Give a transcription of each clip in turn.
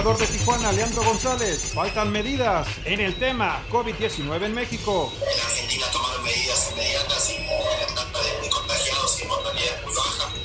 Jugador de Tijuana, Leandro González, faltan medidas en el tema COVID-19 en México. En Argentina tomaron medidas inmediatas y la tasa de contagiados y mortalidad muy baja.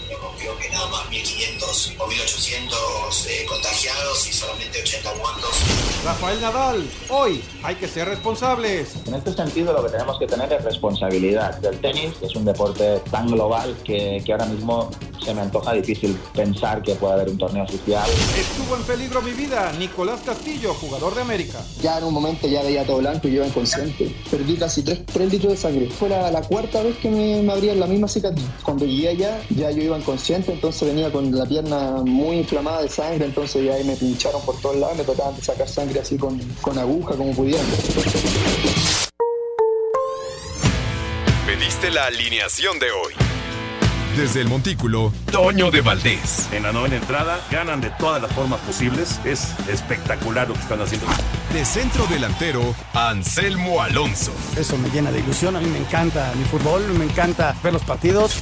Más 1.500 o 1.800 eh, contagiados y solamente 80 muertos. Rafael Nadal, hoy hay que ser responsables. En este sentido lo que tenemos que tener es responsabilidad del tenis, que es un deporte tan global que, que ahora mismo se me antoja difícil pensar que pueda haber un torneo oficial. Estuvo en peligro mi vida Nicolás Castillo, jugador de América. Ya en un momento ya veía todo blanco y yo iba inconsciente. Perdí casi 3, litros de sangre. Fue la, la cuarta vez que me, me abrían la misma cicatriz. Cuando llegué allá, ya yo iba inconsciente, entonces venía con la pierna muy inflamada de sangre, entonces ya ahí me pincharon por todos lados, me trataban de sacar sangre así con, con aguja como pudieran. Pediste la alineación de hoy. Desde el Montículo, Toño de Valdés. En la novena entrada ganan de todas las formas posibles. Es espectacular lo que están haciendo. De centro delantero, Anselmo Alonso. Eso me llena de ilusión. A mí me encanta mi fútbol, me encanta ver los partidos.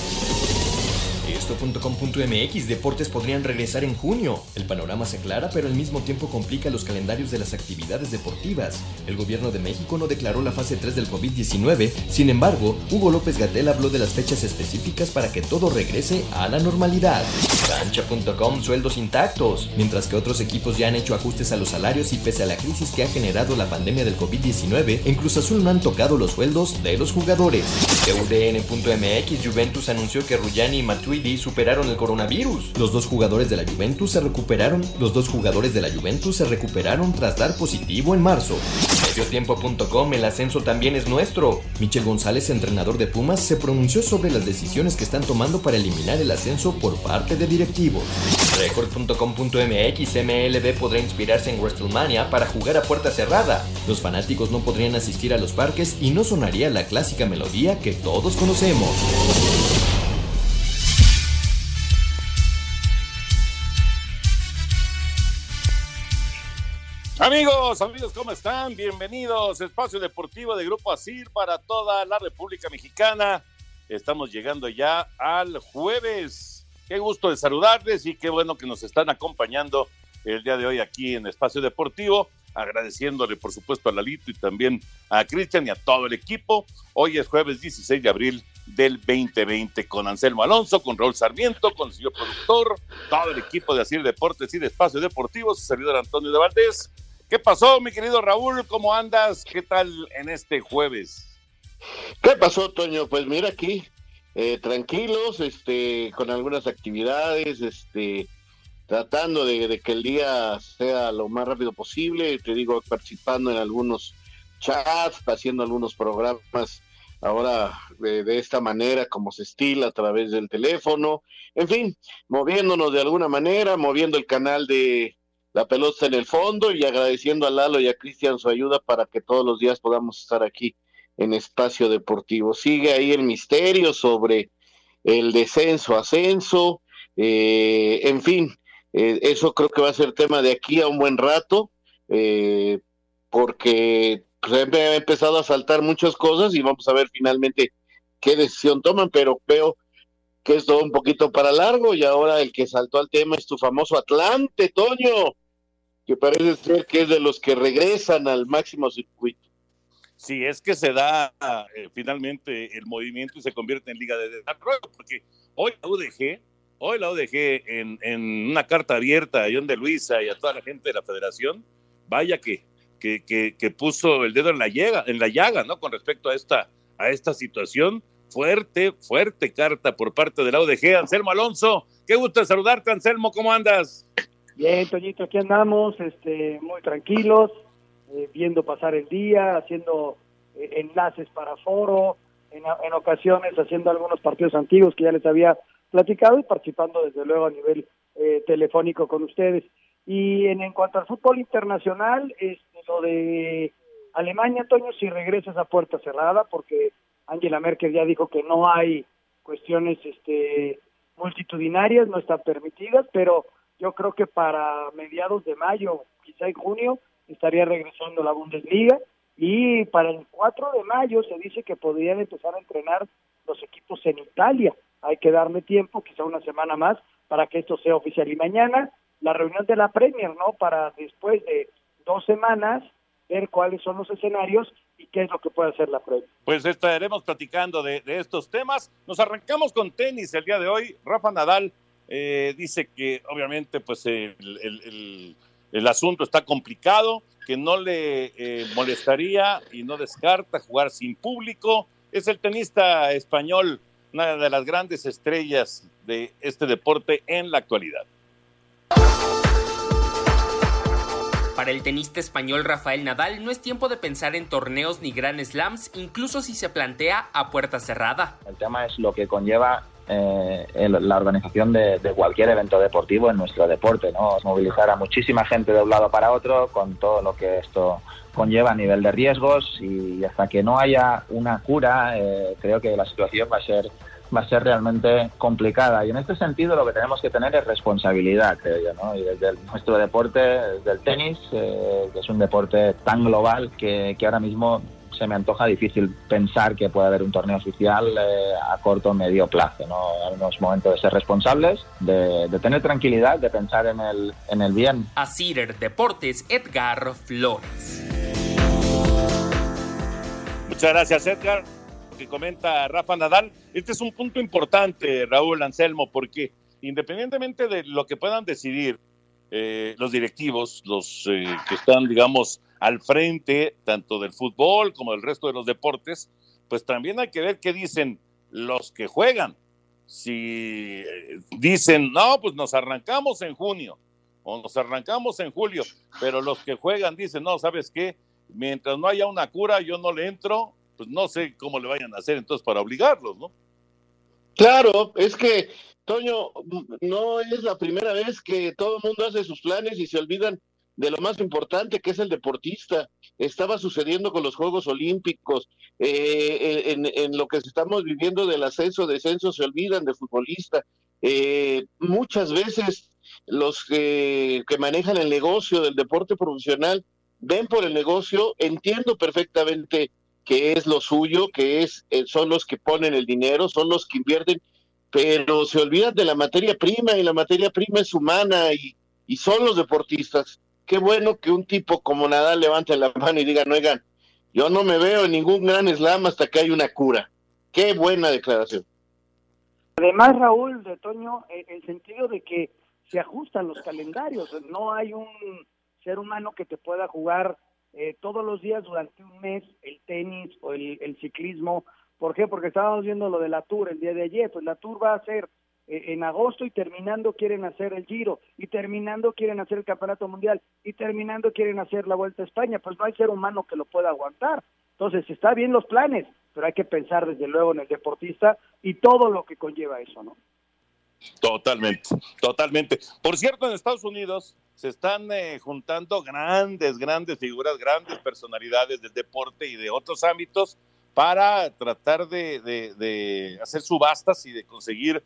Esto.com.mx Deportes podrían regresar en junio. El panorama se aclara, pero al mismo tiempo complica los calendarios de las actividades deportivas. El gobierno de México no declaró la fase 3 del COVID-19, sin embargo, Hugo López Gatel habló de las fechas específicas para que todo regrese a la normalidad. Cancha.com sueldos intactos, mientras que otros equipos ya han hecho ajustes a los salarios y pese a la crisis que ha generado la pandemia del COVID-19, en Cruz Azul no han tocado los sueldos de los jugadores. UDN.mx Juventus anunció que Ruyani y Matuidi superaron el coronavirus. Los dos jugadores de la Juventus se recuperaron. Los dos jugadores de la Juventus se recuperaron tras dar positivo en marzo. Mediotiempo.com El ascenso también es nuestro. Michel González, entrenador de Pumas, se pronunció sobre las decisiones que están tomando para eliminar el ascenso por parte de directivos. Record.com.mx MLB podrá inspirarse en WrestleMania para jugar a puerta cerrada. Los fanáticos no podrían asistir a los parques y no sonaría la clásica melodía que todos conocemos. Amigos, amigos, ¿cómo están? Bienvenidos. Espacio Deportivo de Grupo ASIR para toda la República Mexicana. Estamos llegando ya al jueves. Qué gusto de saludarles y qué bueno que nos están acompañando el día de hoy aquí en Espacio Deportivo. Agradeciéndole, por supuesto, a Lalito y también a Cristian y a todo el equipo. Hoy es jueves 16 de abril del 2020 con Anselmo Alonso, con Raúl Sarmiento, con el señor productor, todo el equipo de Asir Deportes y de Espacio Deportivo, su servidor Antonio de Valdés. ¿Qué pasó, mi querido Raúl? ¿Cómo andas? ¿Qué tal en este jueves? ¿Qué pasó, Toño? Pues mira aquí, eh, tranquilos, este, con algunas actividades, este, tratando de, que el día sea lo más rápido posible. Te digo, participando en algunos chats, haciendo algunos programas ahora de, de, esta manera, como se estila a través del teléfono, en fin, moviéndonos de alguna manera, moviendo el canal de la pelota en el fondo y agradeciendo a Lalo y a Cristian su ayuda para que todos los días podamos estar aquí en espacio deportivo. Sigue ahí el misterio sobre el descenso, ascenso, eh, en fin, eh, eso creo que va a ser tema de aquí a un buen rato, eh, porque pues, he empezado a saltar muchas cosas y vamos a ver finalmente qué decisión toman, pero veo que es todo un poquito para largo y ahora el que saltó al tema es tu famoso Atlante, Toño que parece ser que es de los que regresan al máximo circuito. Sí, es que se da eh, finalmente el movimiento y se convierte en liga de desarrollo, porque hoy la UDG, hoy la UDG en, en, una carta abierta a John de Luisa y a toda la gente de la federación, vaya que, que, que, puso el dedo en la, llaga, en la llaga, ¿no? Con respecto a esta, a esta situación, fuerte, fuerte carta por parte de la UDG. Anselmo Alonso, qué gusto saludarte, Anselmo, ¿cómo andas? Bien, Toñito, aquí andamos, este, muy tranquilos, eh, viendo pasar el día, haciendo eh, enlaces para foro, en, en, ocasiones haciendo algunos partidos antiguos que ya les había platicado y participando desde luego a nivel eh, telefónico con ustedes. Y en, en, cuanto al fútbol internacional, este, lo de Alemania, Toño, si regresas a puerta cerrada, porque Angela Merkel ya dijo que no hay cuestiones este, multitudinarias, no están permitidas, pero yo creo que para mediados de mayo, quizá en junio, estaría regresando la Bundesliga y para el 4 de mayo se dice que podrían empezar a entrenar los equipos en Italia. Hay que darle tiempo, quizá una semana más, para que esto sea oficial. Y mañana la reunión de la Premier, ¿no? Para después de dos semanas ver cuáles son los escenarios y qué es lo que puede hacer la Premier. Pues estaremos platicando de, estos temas. Nos arrancamos con tenis el día de hoy. Rafa Nadal eh, dice que obviamente pues el, el, asunto está complicado, que no le eh, molestaría y no descarta jugar sin público. Es el tenista español, una de las grandes estrellas de este deporte en la actualidad. Para el tenista español Rafael Nadal no es tiempo de pensar en torneos ni Grand Slams, incluso si se plantea a puerta cerrada. El tema es lo que conlleva eh, el, la organización de, cualquier evento deportivo en nuestro deporte, ¿no? Movilizar a muchísima gente de un lado para otro con todo lo que esto conlleva a nivel de riesgos y hasta que no haya una cura, eh, creo que la situación va a ser va a ser realmente complicada. Y en este sentido lo que tenemos que tener es responsabilidad, creo yo, ¿no? Y desde nuestro deporte, desde el tenis, eh, que es un deporte tan global que, que ahora mismo se me antoja difícil pensar que pueda haber un torneo oficial eh, a corto o medio plazo. ¿no? Es momento de ser responsables, de, de, tener tranquilidad, de pensar en el, en el bien. A Cider Deportes, Edgar Flores. Muchas gracias, Edgar. Que comenta Rafa Nadal. Este es un punto importante, Raúl Anselmo, porque independientemente de lo que puedan decidir eh, los directivos, los eh, que están, digamos, al frente tanto del fútbol como del resto de los deportes, pues también hay que ver qué dicen los que juegan. Si dicen, no, pues nos arrancamos en junio o nos arrancamos en julio, pero los que juegan dicen, no, ¿sabes qué? Mientras no haya una cura, yo no le entro, pues no sé cómo le vayan a hacer entonces para obligarlos, ¿no? Claro, es que, Toño, no es la primera vez que todo el mundo hace sus planes y se olvidan de lo más importante que es el deportista. Estaba sucediendo con los Juegos Olímpicos, eh, en, lo que estamos viviendo del ascenso, descenso, se olvidan de futbolista. Eh, muchas veces los que, que manejan el negocio del deporte profesional ven por el negocio, entiendo perfectamente que es lo suyo, que es eh, son los que ponen el dinero, son los que invierten, pero se olvidan de la materia prima y la materia prima es humana y, y son los deportistas qué bueno que un tipo como Nadal levante la mano y diga, no, oigan, yo no me veo en ningún gran slam hasta que hay una cura. Qué buena declaración. Además, Raúl, de Toño, en el sentido de que se ajustan los calendarios, no hay un ser humano que te pueda jugar eh, todos los días durante un mes el tenis o el, el ciclismo. ¿Por qué? Porque estábamos viendo lo de la Tour el día de ayer, pues la Tour va a ser en agosto y terminando quieren hacer el Giro y terminando quieren hacer el Campeonato Mundial y terminando quieren hacer la Vuelta a España, pues no hay ser humano que lo pueda aguantar. Entonces, está bien los planes, pero hay que pensar desde luego en el deportista y todo lo que conlleva eso, ¿no? Totalmente, totalmente. Por cierto, en Estados Unidos se están eh, juntando grandes, grandes figuras, grandes personalidades del deporte y de otros ámbitos para tratar de, de hacer subastas y de conseguir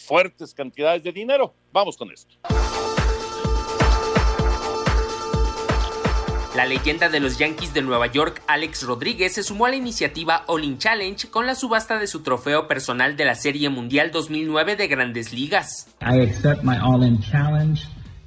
fuertes cantidades de dinero. Vamos con esto. La leyenda de los Yankees de Nueva York, Alex Rodríguez, se sumó a la iniciativa All In Challenge con la subasta de su trofeo personal de la Serie Mundial 2009 de Grandes Ligas. I accept my All In Challenge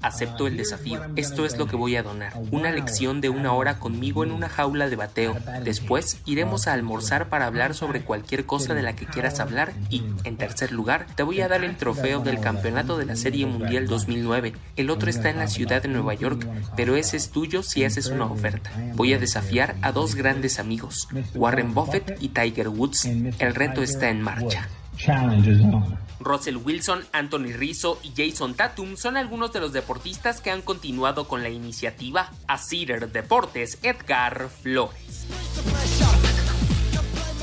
Acepto el desafío. Esto es lo que voy a donar. Una lección de una hora conmigo en una jaula de bateo. Después iremos a almorzar para hablar sobre cualquier cosa de la que quieras hablar y, en tercer lugar, te voy a dar el trofeo del campeonato de la Serie Mundial 2009. El otro está en la ciudad de Nueva York, pero ese es tuyo si haces una oferta. Voy a desafiar a dos grandes amigos, Warren Buffett y Tiger Woods. El reto está en marcha. Russell Wilson, Anthony Rizzo y Jason Tatum son algunos de los deportistas que han continuado con la iniciativa. A Cedar Deportes, Edgar Flores.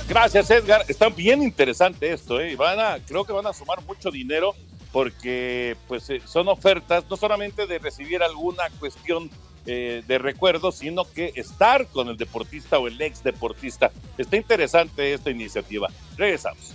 Gracias, Edgar. Está bien interesante esto, ¿eh? Van a, creo que van a sumar mucho dinero porque pues eh, son ofertas no solamente de recibir alguna cuestión eh, de recuerdo, sino que estar con el deportista o el ex deportista. Está interesante esta iniciativa. Regresamos.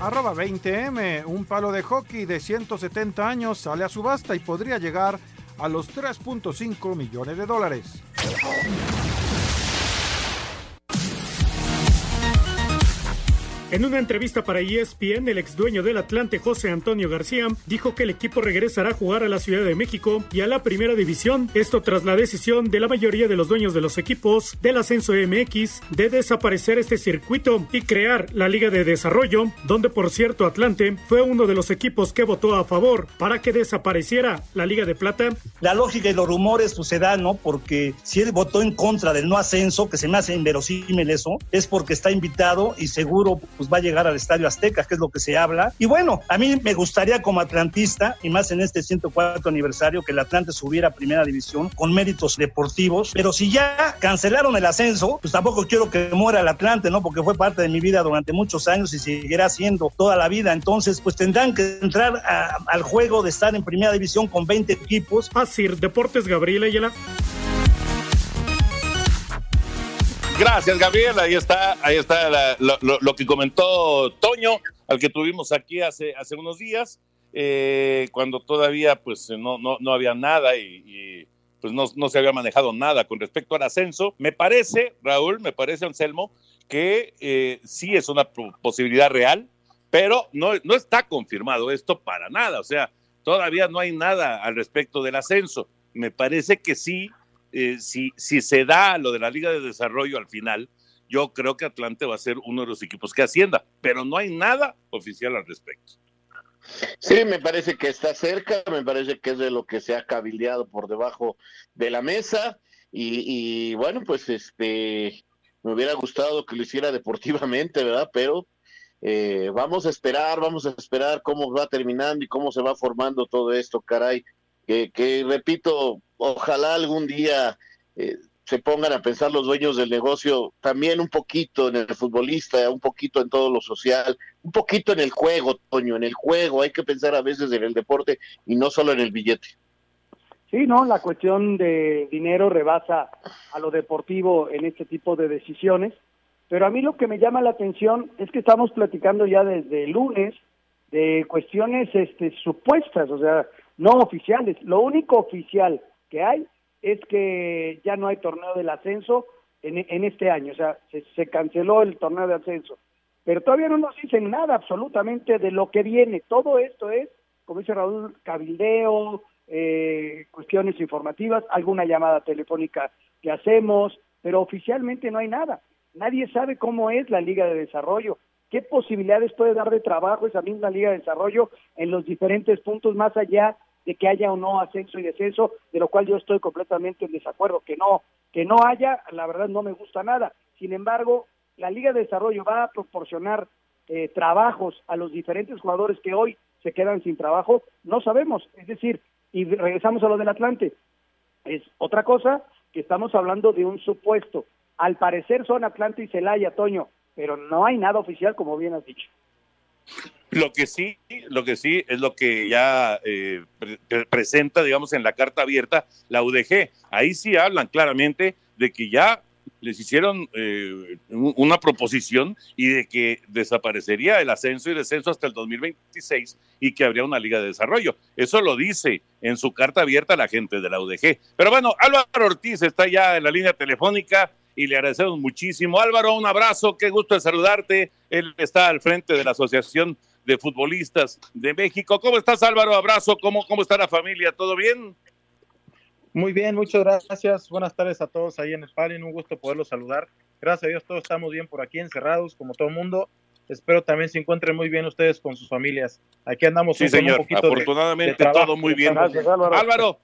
Arroba 20M, un palo de hockey de 170 años sale a subasta y podría llegar a los 3.5 millones de dólares. En una entrevista para ESPN, el ex dueño del Atlante, José Antonio García, dijo que el equipo regresará a jugar a la Ciudad de México y a la Primera División. Esto tras la decisión de la mayoría de los dueños de los equipos del Ascenso MX de desaparecer este circuito y crear la Liga de Desarrollo, donde por cierto Atlante fue uno de los equipos que votó a favor para que desapareciera la Liga de Plata. La lógica y los rumores pues ¿no? Porque si él votó en contra del no ascenso, que se me hace inverosímil eso, es porque está invitado y seguro pues va a llegar al Estadio Azteca, que es lo que se habla. Y bueno, a mí me gustaría como atlantista, y más en este 104 aniversario, que el Atlante subiera a primera división con méritos deportivos, pero si ya cancelaron el ascenso, pues tampoco quiero que muera el Atlante, ¿no? Porque fue parte de mi vida durante muchos años y seguirá siendo toda la vida. Entonces, pues tendrán que entrar al juego de estar en primera división con 20 equipos. Así, Deportes Gabriela Ayala. Gracias, Gabriel. Ahí está, ahí está la, lo, lo, que comentó Toño, al que tuvimos aquí hace, hace unos días, eh, cuando todavía pues no, no, no había nada y, y pues no, no, se había manejado nada con respecto al ascenso. Me parece, Raúl, me parece, Anselmo, que eh, sí es una posibilidad real, pero no, no está confirmado esto para nada. O sea, todavía no hay nada al respecto del ascenso. Me parece que sí eh, si, si se da lo de la Liga de Desarrollo al final, yo creo que Atlante va a ser uno de los equipos que ascienda, pero no hay nada oficial al respecto. Sí, me parece que está cerca, me parece que es de lo que se ha cabildeado por debajo de la mesa y, y bueno, pues este me hubiera gustado que lo hiciera deportivamente, ¿verdad? Pero eh, vamos a esperar, vamos a esperar cómo va terminando y cómo se va formando todo esto, caray. Que, que repito, ojalá algún día eh, se pongan a pensar los dueños del negocio también un poquito en el futbolista, un poquito en todo lo social, un poquito en el juego, Toño, en el juego. Hay que pensar a veces en el deporte y no solo en el billete. Sí, no, la cuestión de dinero rebasa a lo deportivo en este tipo de decisiones, pero a mí lo que me llama la atención es que estamos platicando ya desde lunes de cuestiones este, supuestas, o sea, no oficiales. Lo único oficial que hay es que ya no hay torneo del ascenso en, en este año, o sea, se, se, canceló el torneo de ascenso, pero todavía no nos dicen nada absolutamente de lo que viene. Todo esto es, como dice Raúl, cabildeo, eh, cuestiones informativas, alguna llamada telefónica que hacemos, pero oficialmente no hay nada. Nadie sabe cómo es la Liga de Desarrollo, qué posibilidades puede dar de trabajo esa misma Liga de Desarrollo en los diferentes puntos más allá de que haya o no ascenso y descenso, de lo cual yo estoy completamente en desacuerdo, que no, que no haya, la verdad no me gusta nada. Sin embargo, la Liga de Desarrollo va a proporcionar eh, trabajos a los diferentes jugadores que hoy se quedan sin trabajo, no sabemos, es decir, y regresamos a lo del Atlante, es otra cosa que estamos hablando de un supuesto. Al parecer son Atlante y Celaya, Toño, pero no hay nada oficial como bien has dicho. Lo que sí, lo que sí es lo que ya eh, presenta, digamos, en la carta abierta la UDG. Ahí sí hablan claramente de que ya les hicieron eh, una proposición y de que desaparecería el ascenso y descenso hasta el 2026 y que habría una liga de desarrollo. Eso lo dice en su carta abierta la gente de la UDG. Pero bueno, Álvaro Ortiz está ya en la línea telefónica y le agradecemos muchísimo. Álvaro, un abrazo, qué gusto de saludarte. Él está al frente de la Asociación de Futbolistas de México. ¿Cómo estás, Álvaro? Abrazo, ¿cómo, cómo está la familia? ¿Todo bien? Muy bien, muchas gracias. Buenas tardes a todos ahí en el panel. Un gusto poderlos saludar. Gracias a Dios, todos estamos bien por aquí, encerrados, como todo el mundo. Espero también se encuentren muy bien ustedes con sus familias. Aquí andamos sí, señor. un poquito Afortunadamente todo muy bien. Álvaro.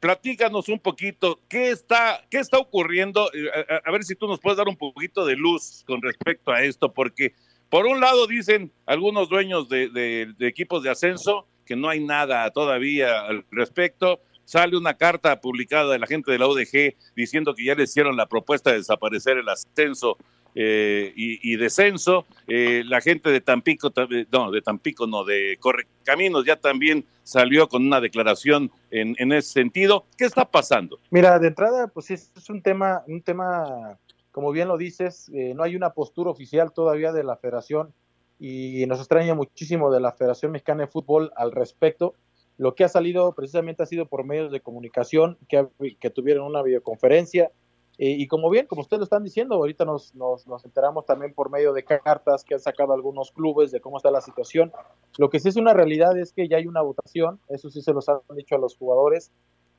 Platícanos un poquito qué está, qué está ocurriendo. Eh, a, ver si tú nos puedes dar un poquito de luz con respecto a esto, porque por un lado dicen algunos dueños de equipos de ascenso que no hay nada todavía al respecto sale una carta publicada de la gente de la ODG diciendo que ya le hicieron la propuesta de desaparecer el ascenso eh, y, descenso. Eh, la gente de Tampico, no, de Tampico no, de Correcaminos ya también salió con una declaración en, ese sentido. ¿Qué está pasando? Mira, de entrada, pues es, un tema, un tema, como bien lo dices, eh, no hay una postura oficial todavía de la federación y nos extraña muchísimo de la Federación Mexicana de Fútbol al respecto. Lo que ha salido precisamente ha sido por medios de comunicación que tuvieron una videoconferencia. Eh, y como bien, como ustedes lo están diciendo, ahorita nos, nos, nos, enteramos también por medio de cartas que han sacado algunos clubes de cómo está la situación. Lo que sí es una realidad es que ya hay una votación, eso sí se los han dicho a los jugadores,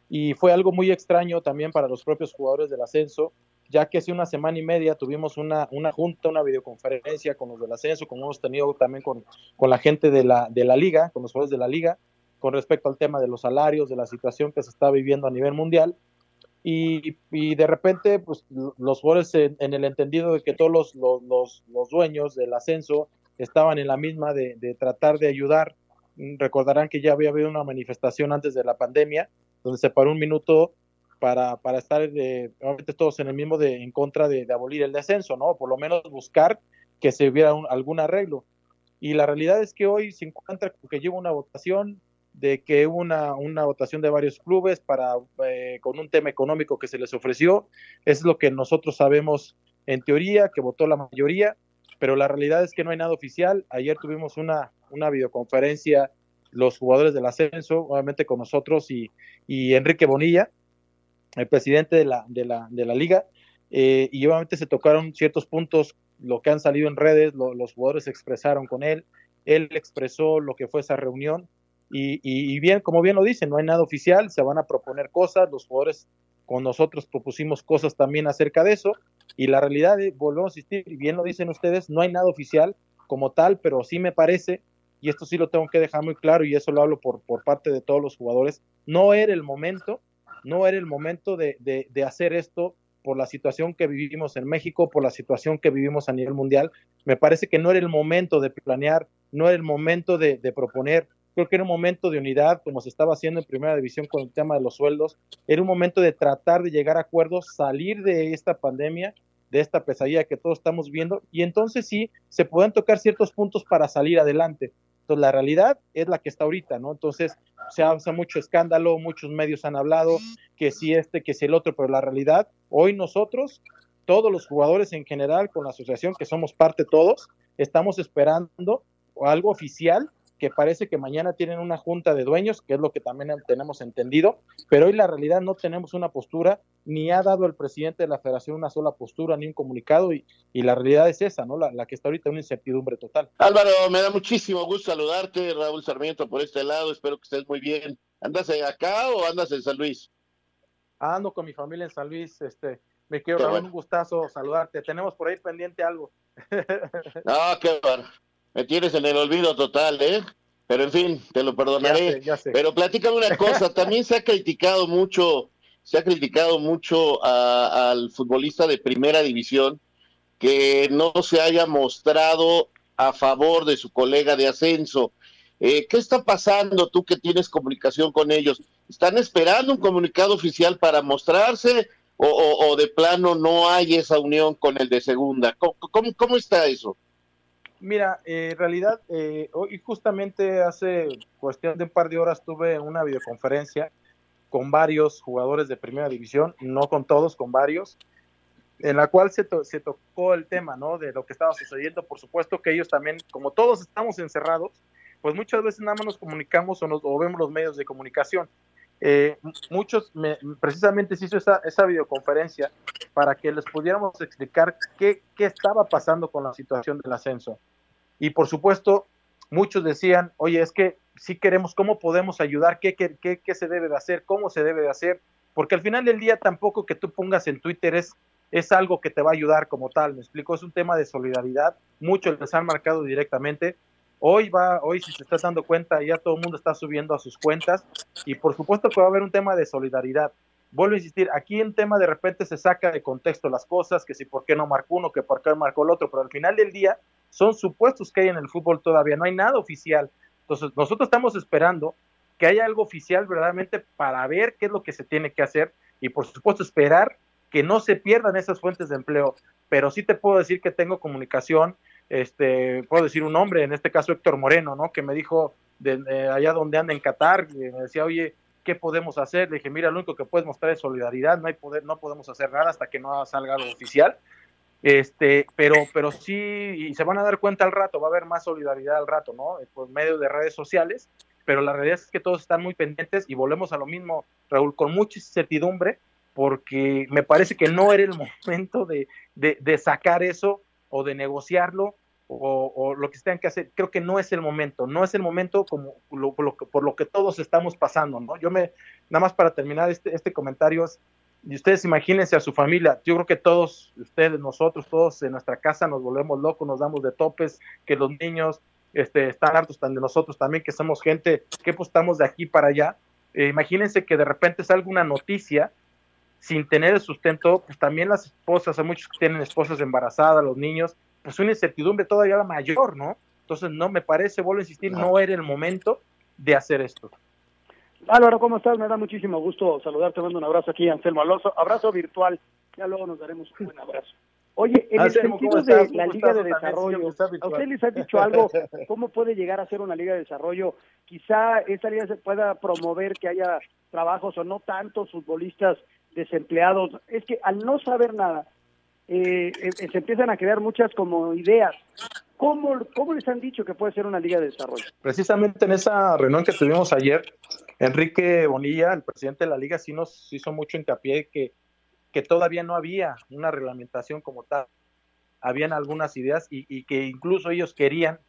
y fue algo muy extraño también para los propios jugadores del ascenso, ya que hace una semana y media tuvimos una, una junta, una videoconferencia con los del ascenso, como hemos tenido también con, con la gente de la, de la liga, con los jugadores de la liga, con respecto al tema de los salarios, de la situación que se está viviendo a nivel mundial. Y, de repente, pues los jugadores en, el entendido de que todos los, los, los, dueños del ascenso estaban en la misma de, tratar de ayudar. Recordarán que ya había habido una manifestación antes de la pandemia, donde se paró un minuto para, para estar eh, todos en el mismo de, en contra de, abolir el descenso, ¿no? Por lo menos buscar que se hubiera algún arreglo. Y la realidad es que hoy se encuentra que lleva una votación de que una, una votación de varios clubes para eh, con un tema económico que se les ofreció. Es lo que nosotros sabemos en teoría, que votó la mayoría, pero la realidad es que no hay nada oficial. Ayer tuvimos una, una videoconferencia los jugadores del ascenso, obviamente con nosotros y, y Enrique Bonilla, el presidente de la, de la, de la liga, eh, y obviamente se tocaron ciertos puntos, lo que han salido en redes, los jugadores expresaron con él, él expresó lo que fue esa reunión, y, bien, como bien lo dicen, no hay nada oficial, se van a proponer cosas, los jugadores con nosotros propusimos cosas también acerca de eso, y la realidad, volvemos a insistir, y bien lo dicen ustedes, no hay nada oficial como tal, pero sí me parece, y esto sí lo tengo que dejar muy claro, y eso lo hablo por, por parte de todos los jugadores, no era el momento, no era el momento de, de, hacer esto por la situación que vivimos en México, por la situación que vivimos a nivel mundial. Me parece que no era el momento de planear, no era el momento de proponer Creo que era un momento de unidad, como se estaba haciendo en primera división con el tema de los sueldos. Era un momento de tratar de llegar a acuerdos, salir de esta pandemia, de esta pesadilla que todos estamos viendo, y entonces sí se pueden tocar ciertos puntos para salir adelante. Entonces la realidad es la que está ahorita, ¿no? Entonces se hace mucho escándalo, muchos medios han hablado que si este, que si el otro, pero la realidad, hoy nosotros, todos los jugadores en general, con la asociación, que somos parte todos, estamos esperando algo oficial que parece que mañana tienen una junta de dueños, que es lo que también tenemos entendido, pero hoy la realidad no tenemos una postura, ni ha dado el presidente de la federación una sola postura, ni un comunicado, y, y la realidad es esa, ¿no? La, que está ahorita una incertidumbre total. Álvaro, me da muchísimo gusto saludarte, Raúl Sarmiento, por este lado, espero que estés muy bien. ¿Andas acá o andas en San Luis? Ando con mi familia en San Luis, este, me quiero dar un gustazo saludarte. Tenemos por ahí pendiente algo. no, qué bueno. Me tienes en el olvido total, ¿eh? Pero en fin, te lo perdonaré. Pero platícame una cosa, también se ha criticado mucho, se ha criticado mucho al futbolista de primera división que no se haya mostrado a favor de su colega de ascenso. Eh, ¿Qué está pasando tú que tienes comunicación con ellos? ¿Están esperando un comunicado oficial para mostrarse o, de plano no hay esa unión con el de segunda? cómo, cómo está eso? Mira, eh, en realidad, eh, hoy justamente hace cuestión de un par de horas tuve una videoconferencia con varios jugadores de primera división, no con todos, con varios, en la cual se, se tocó el tema, ¿no? De lo que estaba sucediendo. Por supuesto que ellos también, como todos estamos encerrados, pues muchas veces nada más nos comunicamos o, nos, o vemos los medios de comunicación. Eh, muchos, me, precisamente se hizo esa, videoconferencia para que les pudiéramos explicar qué, estaba pasando con la situación del ascenso. Y por supuesto, muchos decían, oye, es que si queremos, ¿cómo podemos ayudar? ¿Qué, qué, qué, qué se debe de hacer? ¿Cómo se debe de hacer? Porque al final del día tampoco que tú pongas en Twitter es, es algo que te va a ayudar como tal, me explico, es un tema de solidaridad, muchos les han marcado directamente, Hoy va, hoy si se está dando cuenta, ya todo el mundo está subiendo a sus cuentas y por supuesto que va a haber un tema de solidaridad. Vuelvo a insistir, aquí en tema de repente se saca de contexto las cosas, que si por qué no marcó uno, que por qué marcó el otro, pero al final del día son supuestos que hay en el fútbol todavía, no hay nada oficial. Entonces nosotros estamos esperando que haya algo oficial verdaderamente para ver qué es lo que se tiene que hacer y por supuesto esperar que no se pierdan esas fuentes de empleo. Pero sí te puedo decir que tengo comunicación este, puedo decir un nombre, en este caso Héctor Moreno, ¿no? Que me dijo de, allá donde anda en Qatar, me decía, oye, ¿qué podemos hacer? Le dije, mira, lo único que puedes mostrar es solidaridad, no hay poder, no podemos hacer nada hasta que no salga algo oficial. Este, pero, pero sí, y se van a dar cuenta al rato, va a haber más solidaridad al rato, ¿no? Por medio de redes sociales, pero la realidad es que todos están muy pendientes y volvemos a lo mismo, Raúl, con mucha incertidumbre, porque me parece que no era el momento de, de, de sacar eso o de negociarlo o, lo que tengan que hacer, creo que no es el momento, no es el momento como lo, por lo que todos estamos pasando, ¿no? Yo me, nada más para terminar este, este comentario, y ustedes imagínense a su familia, yo creo que todos, ustedes, nosotros, todos en nuestra casa nos volvemos locos, nos damos de topes, que los niños este, están hartos de nosotros también, que somos gente que pues estamos de aquí para allá, eh, imagínense que de repente salga una noticia sin tener sustento, pues también las esposas, hay muchos que tienen esposas embarazadas, los niños, pues una incertidumbre todavía mayor, ¿no? Entonces, no me parece, vuelvo a insistir, no era el momento de hacer esto. Álvaro, ¿cómo estás? Me da muchísimo gusto saludarte, mando un abrazo aquí, Anselmo Alonso, abrazo virtual, ya luego nos daremos un buen abrazo. Oye, en el sentido de la Liga de Desarrollo, ¿a usted les ha dicho algo? ¿Cómo puede llegar a ser una Liga de Desarrollo? Quizá esta liga se pueda promover que haya trabajos o no tantos futbolistas desempleados. Es que al no saber nada, eh, eh, se empiezan a crear muchas como ideas. ¿Cómo, ¿Cómo les han dicho que puede ser una liga de desarrollo? Precisamente en esa reunión que tuvimos ayer, Enrique Bonilla, el presidente de la liga, sí nos hizo mucho hincapié que, que todavía no había una reglamentación como tal. Habían algunas ideas y, que incluso ellos querían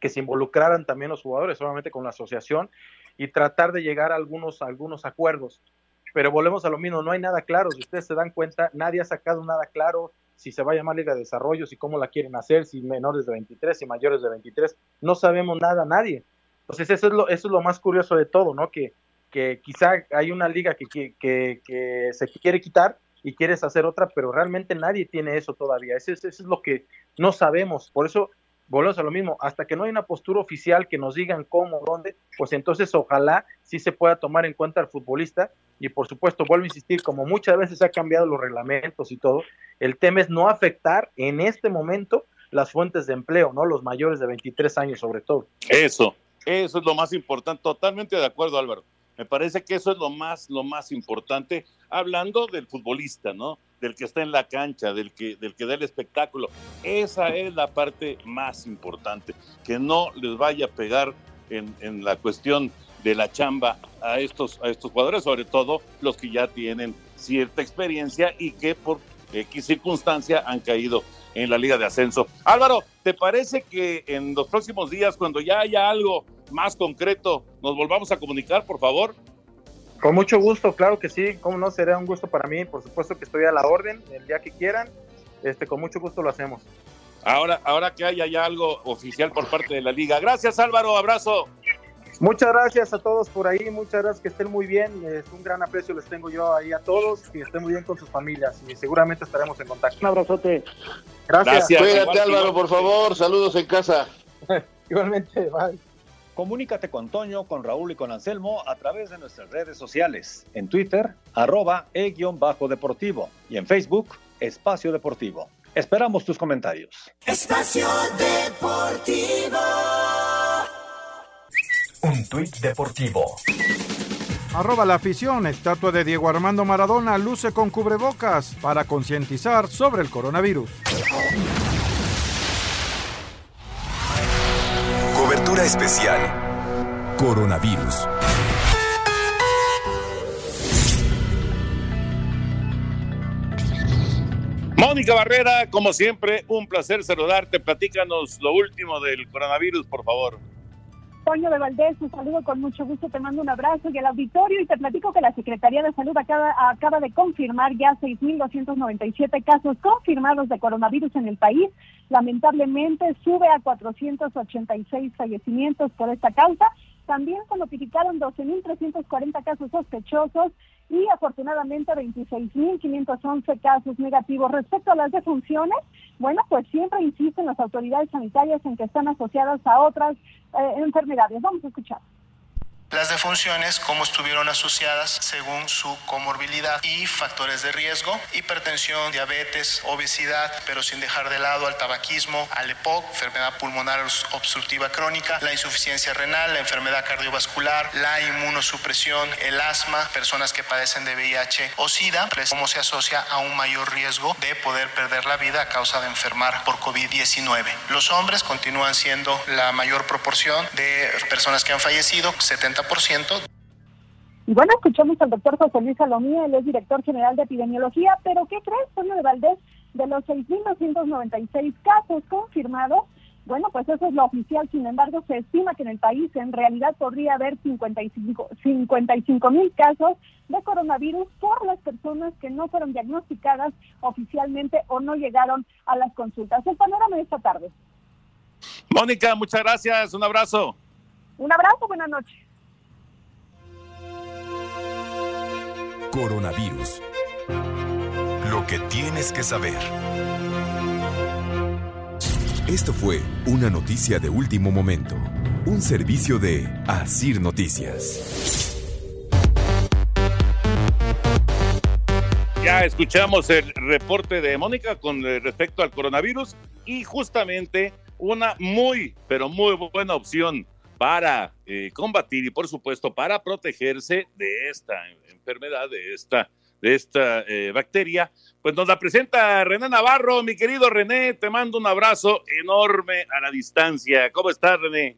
que se involucraran también los jugadores, solamente con la asociación, y tratar de llegar a algunos, a algunos acuerdos pero volvemos a lo mismo, no hay nada claro, si ustedes se dan cuenta, nadie ha sacado nada claro si se va a llamar Liga de Desarrollo, si cómo la quieren hacer, si menores de 23, si mayores de 23, no sabemos nada, nadie. Entonces eso es lo, eso es lo más curioso de todo, ¿no? Que, que quizá hay una liga que, que, que, se quiere quitar y quieres hacer otra, pero realmente nadie tiene eso todavía. Eso, eso es lo que no sabemos. Por eso volvemos a lo mismo, hasta que no hay una postura oficial que nos digan cómo, dónde, pues entonces ojalá sí se pueda tomar en cuenta al futbolista y por supuesto, vuelvo a insistir, como muchas veces ha cambiado los reglamentos y todo, el tema es no afectar en este momento las fuentes de empleo, ¿no? Los mayores de 23 años sobre todo. Eso, eso es lo más importante, totalmente de acuerdo Álvaro. Me parece que eso es lo más, lo más importante, hablando del futbolista, ¿no? Del que está en la cancha, del que, del que da el espectáculo. Esa es la parte más importante, que no les vaya a pegar en, la cuestión de la chamba a estos, a estos jugadores, sobre todo los que ya tienen cierta experiencia y que por X circunstancia han caído en la Liga de Ascenso. Álvaro, ¿te parece que en los próximos días, cuando ya haya algo más concreto, nos volvamos a comunicar, por favor? Con mucho gusto, claro que sí, como no, será un gusto para mí, por supuesto que estoy a la orden, el día que quieran, este, con mucho gusto lo hacemos. Ahora, ahora que haya ya algo oficial por parte de la liga. Gracias Álvaro, abrazo. Muchas gracias a todos por ahí, muchas gracias, que estén muy bien, es un gran aprecio les tengo yo ahí a todos, que estén muy bien con sus familias y seguramente estaremos en contacto. Un abrazote. Gracias. Cuídate Álvaro, por favor, saludos en casa. Igualmente, bye. Comunícate con Toño, con Raúl y con Anselmo a través de nuestras redes sociales. En Twitter, arroba e-deportivo y en Facebook, Espacio Deportivo. Esperamos tus comentarios. Espacio Deportivo. Un tuit deportivo. Arroba la afición, estatua de Diego Armando Maradona luce con cubrebocas para concientizar sobre el coronavirus. Especial. Coronavirus. Mónica Barrera, como siempre, un placer saludarte. Platícanos lo último del coronavirus, por favor. Toño de Valdés, un saludo con mucho gusto, te mando un abrazo y al auditorio y te platico que la Secretaría de Salud acaba, acaba de confirmar ya 6.297 casos confirmados de coronavirus en el país. Lamentablemente sube a 486 fallecimientos por esta causa. También se notificaron 12.340 casos sospechosos y afortunadamente 26.511 casos negativos. Respecto a las defunciones, bueno, pues siempre insisten las autoridades sanitarias en que están asociadas a otras eh, enfermedades. Vamos a escuchar. Las defunciones, cómo estuvieron asociadas según su comorbilidad y factores de riesgo, hipertensión, diabetes, obesidad, pero sin dejar de lado al tabaquismo, al EPOC, enfermedad pulmonar obstructiva crónica, la insuficiencia renal, la enfermedad cardiovascular, la inmunosupresión, el asma, personas que padecen de VIH o SIDA, cómo se asocia a un mayor riesgo de poder perder la vida a causa de enfermar por COVID-19. Los hombres continúan siendo la mayor proporción de personas que han fallecido, 70 y bueno, escuchamos al doctor José Luis Salomía, él es director general de epidemiología, pero ¿qué crees, Toño de Valdés? De los 6.296 casos confirmados, bueno, pues eso es lo oficial, sin embargo, se estima que en el país en realidad podría haber 55 mil casos de coronavirus por las personas que no fueron diagnosticadas oficialmente o no llegaron a las consultas. El panorama de esta tarde. Mónica, muchas gracias, un abrazo. Un abrazo, buenas noches. Coronavirus. Lo que tienes que saber. Esto fue una noticia de último momento. Un servicio de Asir Noticias. Ya escuchamos el reporte de Mónica con respecto al coronavirus y justamente una muy, pero muy buena opción para eh, combatir y por supuesto para protegerse de esta enfermedad, de esta, de esta eh, bacteria, pues nos la presenta René Navarro. Mi querido René, te mando un abrazo enorme a la distancia. ¿Cómo estás, René?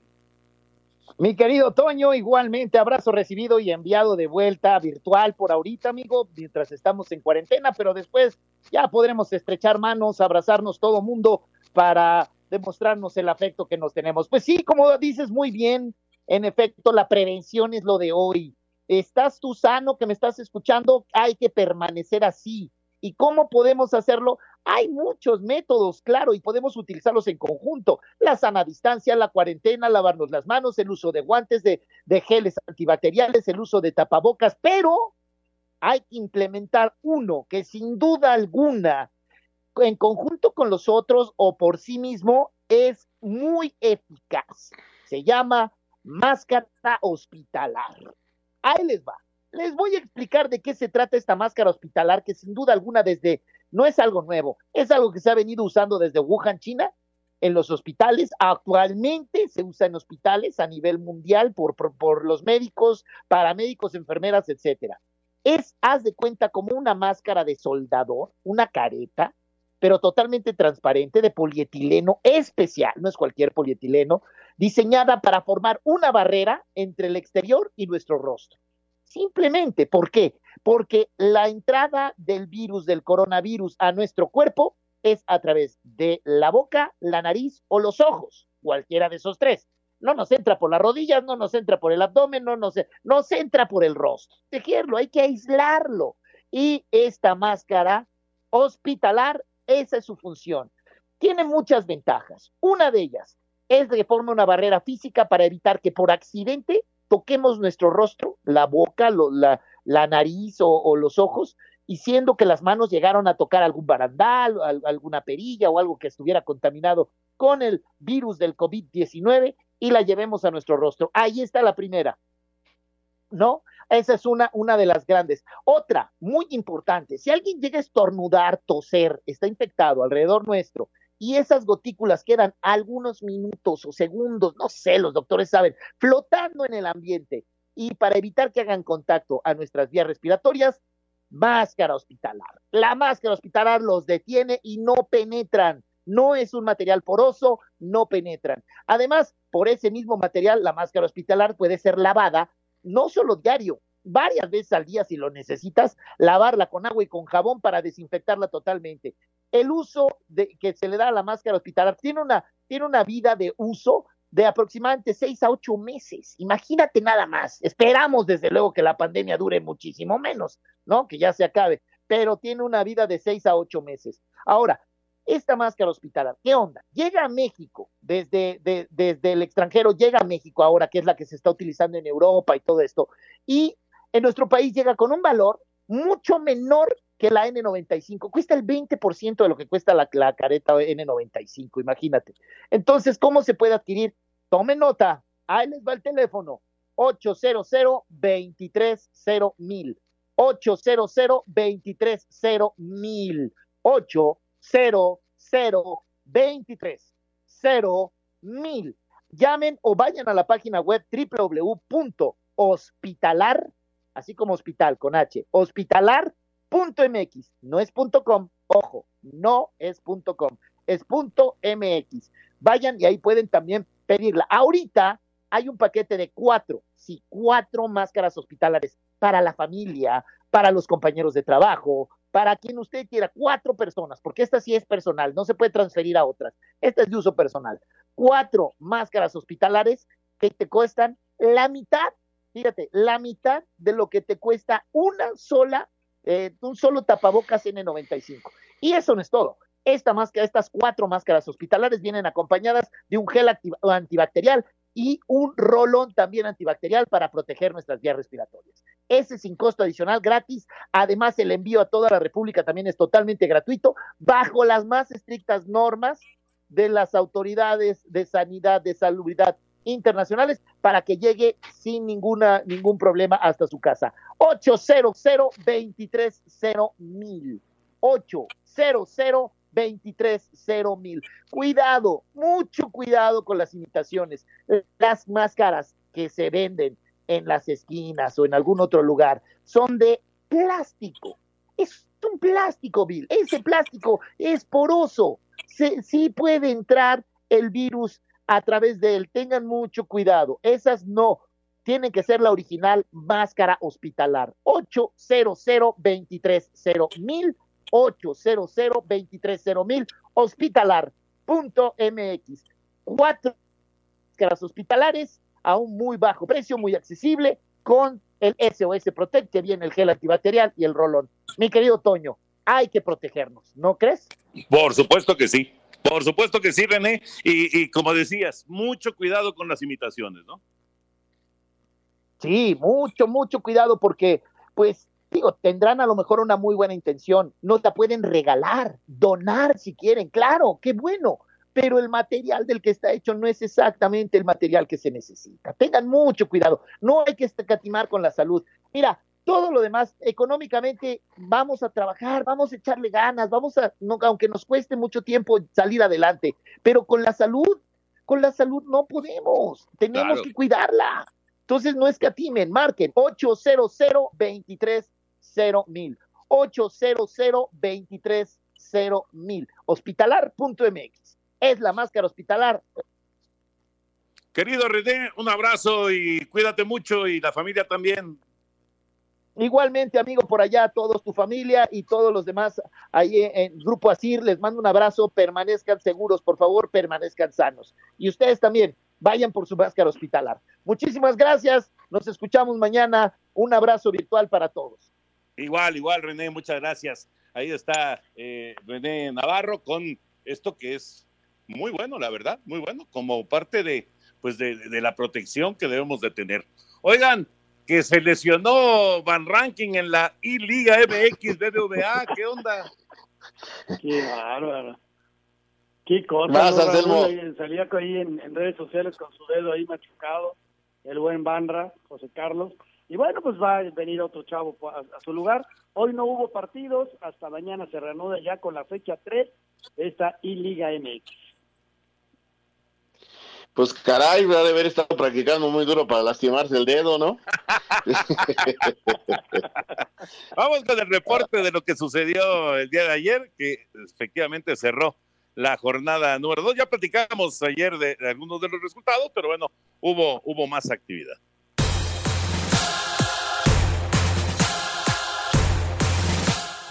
Mi querido Toño, igualmente abrazo recibido y enviado de vuelta virtual por ahorita, amigo, mientras estamos en cuarentena, pero después ya podremos estrechar manos, abrazarnos todo mundo para demostrarnos el afecto que nos tenemos. Pues sí, como dices muy bien, en efecto, la prevención es lo de hoy. ¿Estás tú sano que me estás escuchando? Hay que permanecer así. ¿Y cómo podemos hacerlo? Hay muchos métodos, claro, y podemos utilizarlos en conjunto. La sana distancia, la cuarentena, lavarnos las manos, el uso de guantes, de, de geles antibacteriales, el uso de tapabocas, pero hay que implementar uno que sin duda alguna en conjunto con los otros o por sí mismo es muy eficaz. Se llama máscara hospitalar. Ahí les va. Les voy a explicar de qué se trata esta máscara hospitalar, que sin duda alguna desde, no es algo nuevo, es algo que se ha venido usando desde Wuhan, China, en los hospitales. Actualmente se usa en hospitales a nivel mundial por, por, por los médicos, paramédicos, enfermeras, etcétera. Es, haz de cuenta, como una máscara de soldador, una careta, pero totalmente transparente de polietileno especial, no es cualquier polietileno, diseñada para formar una barrera entre el exterior y nuestro rostro. Simplemente, ¿por qué? Porque la entrada del virus, del coronavirus a nuestro cuerpo es a través de la boca, la nariz o los ojos, cualquiera de esos tres. No nos entra por las rodillas, no nos entra por el abdomen, no nos, nos entra por el rostro. Tejerlo, hay que aislarlo. Y esta máscara hospitalar esa es su función. Tiene muchas ventajas. Una de ellas es que forma una barrera física para evitar que por accidente toquemos nuestro rostro, la boca, la, la, nariz o, los ojos, y siendo que las manos llegaron a tocar algún barandal, alguna perilla o algo que estuviera contaminado con el virus del COVID-19 y la llevemos a nuestro rostro. Ahí está la primera. ¿No? Esa es una, una de las grandes. Otra, muy importante, si alguien llega a estornudar, toser, está infectado alrededor nuestro y esas gotículas quedan algunos minutos o segundos, no sé, los doctores saben, flotando en el ambiente y para evitar que hagan contacto a nuestras vías respiratorias, máscara hospitalar. La máscara hospitalar los detiene y no penetran. No es un material poroso, no penetran. Además, por ese mismo material, la máscara hospitalar puede ser lavada no solo diario, varias veces al día si lo necesitas, lavarla con agua y con jabón para desinfectarla totalmente. El uso que se le da a la máscara hospitalar tiene una, tiene una vida de uso de aproximadamente seis a ocho meses. Imagínate nada más. Esperamos desde luego que la pandemia dure muchísimo menos, ¿no? Que ya se acabe, pero tiene una vida de seis a ocho meses. Ahora, esta máscara hospitalar, ¿qué onda? Llega a México desde, desde el extranjero, llega a México ahora, que es la que se está utilizando en Europa y todo esto, y en nuestro país llega con un valor mucho menor que la N95. Cuesta el 20% de lo que cuesta la, la, careta N95, imagínate. Entonces, ¿cómo se puede adquirir? Tome nota. Ahí les va el teléfono. 800 230 mil. 800 230 mil. 800 230 mil. Llamen o vayan a la página web www.hospitalar, así como hospital con H, hospitalar punto MX, no es punto com, ojo, no es punto com, es punto MX. Vayan y ahí pueden también pedirla. Ahorita hay un paquete de cuatro, sí, cuatro máscaras hospitalares para la familia, para los compañeros de trabajo, para quien usted quiera, cuatro personas, porque esta sí es personal, no se puede transferir a otras. Esta es de uso personal. Cuatro máscaras hospitalares que te cuestan la mitad, fíjate, la mitad de lo que te cuesta una sola eh, un solo tapabocas N95. Y eso no es todo. Esta máscara, estas cuatro máscaras hospitalares vienen acompañadas de un gel antibacterial y un rolón también antibacterial para proteger nuestras vías respiratorias. Ese sin costo adicional, gratis. Además, el envío a toda la República también es totalmente gratuito, bajo las más estrictas normas de las autoridades de sanidad, de salubridad internacionales para que llegue sin ninguna, ningún problema hasta su casa. 800 230 mil. 800 230 mil. Cuidado, mucho cuidado con las imitaciones. Las máscaras que se venden en las esquinas o en algún otro lugar son de plástico. Es un plástico, Bill. Ese plástico es poroso. sí puede entrar el virus a través de él. Tengan mucho cuidado. Esas no. Tienen que ser la original máscara hospitalar. 800 230 mil 800 230 mil hospitalar.mx. Cuatro máscaras hospitalares a un muy bajo precio, muy accesible, con el SOS Protect, que viene el gel antibacterial y el rolón. Mi querido Toño, hay que protegernos, ¿no crees? Por supuesto que sí. Por supuesto que sí, René. Y, como decías, mucho cuidado con las imitaciones, ¿no? Sí, mucho, mucho cuidado porque, pues, digo, tendrán a lo mejor una muy buena intención. No te pueden regalar, donar si quieren, claro, qué bueno. Pero el material del que está hecho no es exactamente el material que se necesita. Tengan mucho cuidado. No hay que escatimar con la salud. Mira, todo lo demás, económicamente, vamos a trabajar, vamos a echarle ganas, vamos a, aunque nos cueste mucho tiempo salir adelante, pero con la salud, con la salud no podemos, tenemos que cuidarla. Entonces no escatimen, marquen 800 230 mil, 800 230 mil, hospitalar.mx, es la máscara hospitalar. Querido René, un abrazo y cuídate mucho y la familia también. Igualmente, amigo, por allá, todos tu familia y todos los demás ahí en Grupo Asir, les mando un abrazo, permanezcan seguros, por favor, permanezcan sanos. Y ustedes también, vayan por su máscara hospitalar. Muchísimas gracias, nos escuchamos mañana, un abrazo virtual para todos. Igual, igual, René, muchas gracias. Ahí está eh, René Navarro con esto que es muy bueno, la verdad, muy bueno, como parte de, pues de, de la protección que debemos de tener. Oigan, que se lesionó Van Ranking en la I-Liga MX BBVA. ¿Qué onda? Qué bárbaro. Qué cosa. Salía ahí en, redes sociales con su dedo ahí machucado. El buen Banra, José Carlos. Y bueno, pues va a venir otro chavo a, a su lugar. Hoy no hubo partidos, hasta mañana se reanuda ya con la fecha 3 de esta I-Liga MX. Pues caray, va de haber estado practicando muy duro para lastimarse el dedo, ¿no? Vamos con el reporte de lo que sucedió el día de ayer, que efectivamente cerró la jornada número 2. Ya platicamos ayer de, de algunos de los resultados, pero bueno, hubo, hubo más actividad.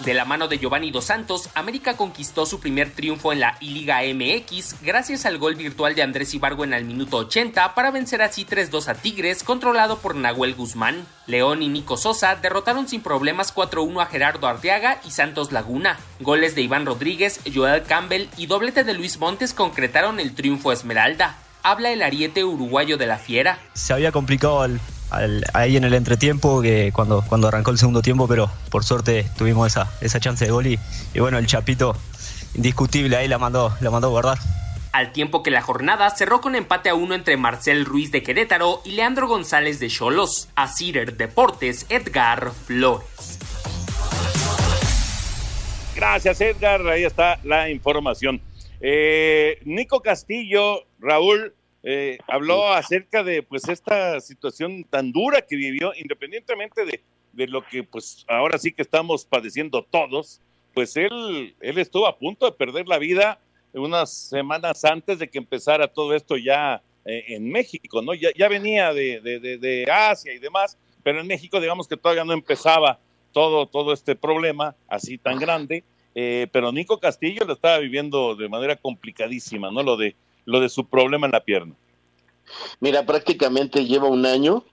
De la mano de Giovanni Dos Santos, América conquistó su primer triunfo en la I-Liga MX gracias al gol virtual de Andrés Ibargüen al minuto 80 para vencer así 3-2 a Tigres, controlado por Nahuel Guzmán. León y Nico Sosa derrotaron sin problemas 4-1 a Gerardo Arteaga y Santos Laguna. Goles de Iván Rodríguez, Joel Campbell y doblete de Luis Montes concretaron el triunfo Esmeralda. Habla el ariete uruguayo de la Fiera. Se había complicado el, al, ahí en el entretiempo que cuando, cuando arrancó el segundo tiempo, pero por suerte tuvimos esa, esa chance de gol y, y bueno, el Chapito indiscutible ahí la mandó, la mandó a guardar. Al tiempo que la jornada cerró con empate a uno entre Marcel Ruiz de Querétaro y Leandro González de Cholos. A Cider Deportes, Edgar Flores. Gracias, Edgar. Ahí está la información. Eh, Nico Castillo, Raúl, eh, habló acerca de pues esta situación tan dura que vivió, independientemente de, de, lo que pues ahora sí que estamos padeciendo todos, pues él, él estuvo a punto de perder la vida unas semanas antes de que empezara todo esto ya eh, en México, ¿no? Ya, ya venía de, de, de, Asia y demás, pero en México digamos que todavía no empezaba todo, todo este problema así tan grande, eh, pero Nico Castillo lo estaba viviendo de manera complicadísima, ¿no? Lo de lo de su problema en la pierna? Mira, prácticamente lleva un año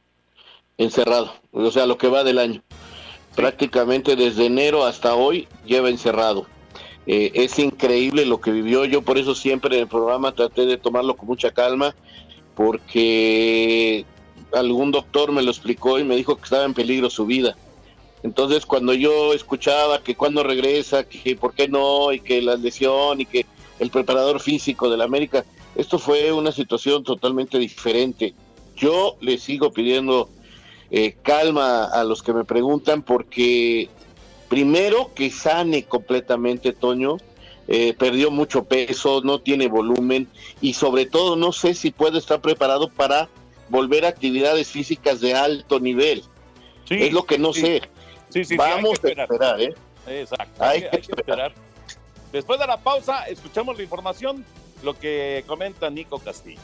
encerrado, o sea, lo que va del año. Prácticamente desde enero hasta hoy lleva encerrado. Eh, es increíble lo que vivió. Yo por eso siempre en el programa traté de tomarlo con mucha calma, porque algún doctor me lo explicó y me dijo que estaba en peligro su vida. Entonces cuando yo escuchaba que cuando regresa, que por qué no, y que la lesión, y que el preparador físico de la América, esto fue una situación totalmente diferente. Yo le sigo pidiendo eh, calma a los que me preguntan porque primero que sane completamente Toño, eh, perdió mucho peso, no tiene volumen y sobre todo no sé si puede estar preparado para volver a actividades físicas de alto nivel. Sí, es lo que no sí. sé. Sí, Vamos a esperar, ¿eh? Exacto. Hay, hay que que esperar. Después de la pausa, escuchamos la información, lo que comenta Nico Castillo.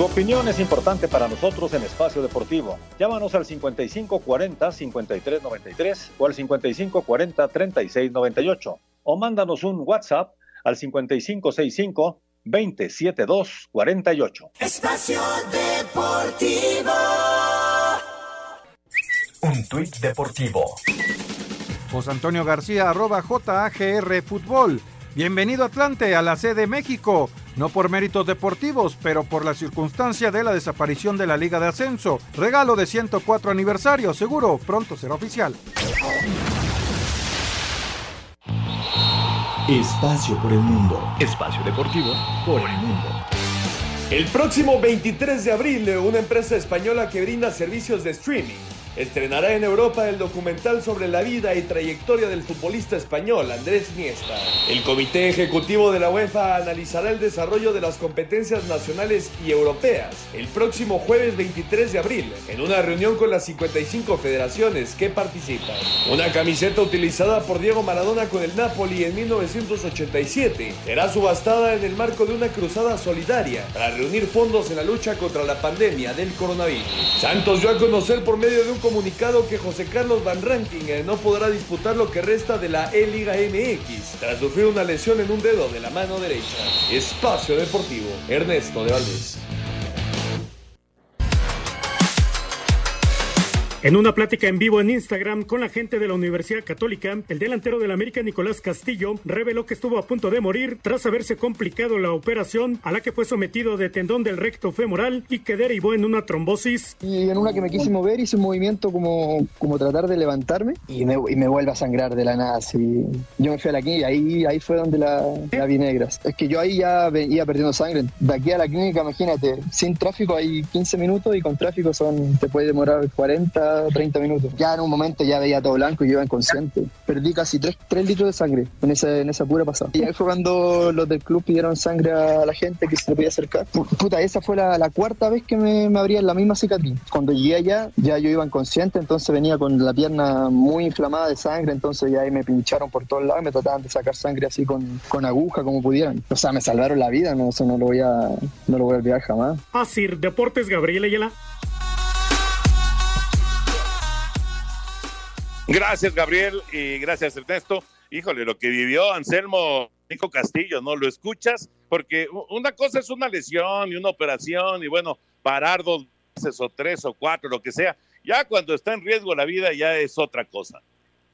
Tu opinión es importante para nosotros en Espacio Deportivo. Llámanos al 5540-5393 o al 5540-3698 o mándanos un WhatsApp al 5565-27248. Espacio Deportivo. Un tuit deportivo. José Antonio García, arroba JAGR Fútbol. Bienvenido Atlante a la sede México, no por méritos deportivos, pero por la circunstancia de la desaparición de la Liga de Ascenso. Regalo de 104 aniversario, seguro, pronto será oficial. Espacio por el mundo. Espacio deportivo por el mundo. El próximo 23 de abril, una empresa española que brinda servicios de streaming estrenará en Europa el documental sobre la vida y trayectoria del futbolista español Andrés Niesta. El Comité Ejecutivo de la UEFA analizará el desarrollo de las competencias nacionales y europeas el próximo jueves 23 de abril en una reunión con las 55 federaciones que participan. Una camiseta utilizada por Diego Maradona con el Napoli en 1987 será subastada en el marco de una cruzada solidaria para reunir fondos en la lucha contra la pandemia del coronavirus. Santos dio a conocer por medio de un comunicado que José Carlos Van Ranking no podrá disputar lo que resta de la E-Liga MX tras sufrir una lesión en un dedo de la mano derecha. Espacio Deportivo, Ernesto de Valdés. En una plática en vivo en Instagram con la gente de la Universidad Católica, el delantero del América Nicolás Castillo reveló que estuvo a punto de morir tras haberse complicado la operación a la que fue sometido de tendón del recto femoral y que derivó en una trombosis. Y en una que me quise mover hice un movimiento como, como tratar de levantarme y me, y me vuelve a sangrar de la nada. Así. Yo me fui a la clínica y ahí, ahí fue donde la, la vi negras. Es que yo ahí ya iba perdiendo sangre. De aquí a la clínica, imagínate, sin tráfico hay 15 minutos y con tráfico son te puede demorar 40 30 minutos. Ya en un momento ya veía todo blanco y yo iba inconsciente. Perdí casi 3, litros de sangre en, ese, en esa pura pasada. Y ahí fue cuando los del club pidieron sangre a la gente que se le podía acercar. Puta, esa fue la, la cuarta vez que me, me abrían la misma cicatriz. Cuando llegué allá, ya yo iba inconsciente, entonces venía con la pierna muy inflamada de sangre, entonces ya ahí me pincharon por todos lados y me trataban de sacar sangre así con, con aguja como pudieran. O sea, me salvaron la vida, no, eso no lo voy a, no lo voy a olvidar jamás. Así, Deportes Gabriel Ayala. Gracias, Gabriel, y gracias, Ernesto. Híjole, lo que vivió Anselmo Nico Castillo, ¿no? Lo escuchas, porque una cosa es una lesión y una operación, y bueno, parar dos veces o tres o cuatro, lo que sea. Ya cuando está en riesgo la vida, ya es otra cosa.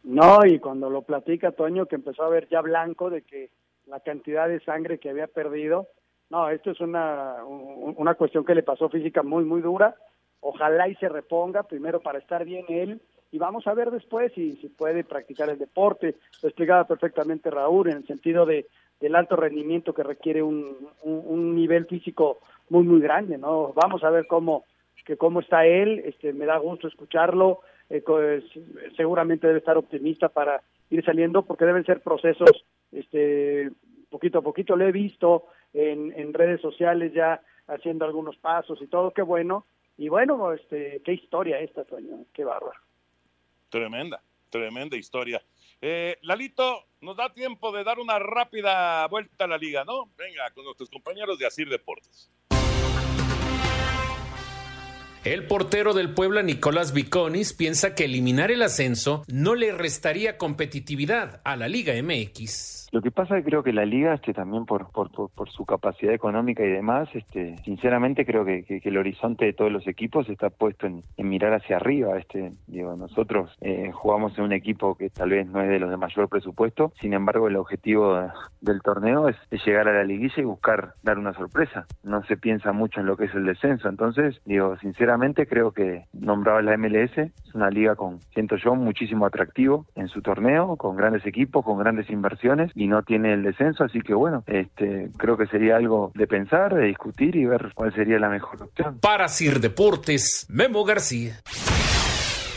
No, y cuando lo platica Toño, que empezó a ver ya blanco de que la cantidad de sangre que había perdido, no, esto es una, una cuestión que le pasó física muy, muy dura. Ojalá y se reponga, primero para estar bien él y vamos a ver después si, si puede practicar el deporte. Lo explicaba perfectamente Raúl en el sentido de del alto rendimiento que requiere un, un, nivel físico muy muy grande, ¿no? Vamos a ver cómo que cómo está él, este me da gusto escucharlo, eh, pues, seguramente debe estar optimista para ir saliendo porque deben ser procesos este poquito a poquito lo he visto en, en redes sociales ya haciendo algunos pasos y todo, qué bueno. Y bueno, este, qué historia esta, Toño, qué bárbaro. Tremenda, tremenda historia. Eh, Lalito, nos da tiempo de dar una rápida vuelta a la liga, ¿no? Venga, con nuestros compañeros de Asir Deportes. El portero del Puebla, Nicolás Viconis, piensa que eliminar el ascenso no le restaría competitividad a la Liga MX. Lo que pasa es que creo que la liga, este, también por, por, por, su capacidad económica y demás, este, sinceramente creo que, que, el horizonte de todos los equipos está puesto en, mirar hacia arriba. Este, digo, nosotros eh, jugamos en un equipo que tal vez no es de los de mayor presupuesto, sin embargo el objetivo del torneo es, llegar a la liguilla y buscar dar una sorpresa. No se piensa mucho en lo que es el descenso, entonces, digo, sinceramente creo que nombraba la MLS, es una liga con, siento yo, muchísimo atractivo en su torneo, con grandes equipos, con grandes inversiones y no tiene el descenso, así que bueno, este, creo que sería algo de pensar, de discutir y ver cuál sería la mejor opción. Para Sir Deportes, Memo García.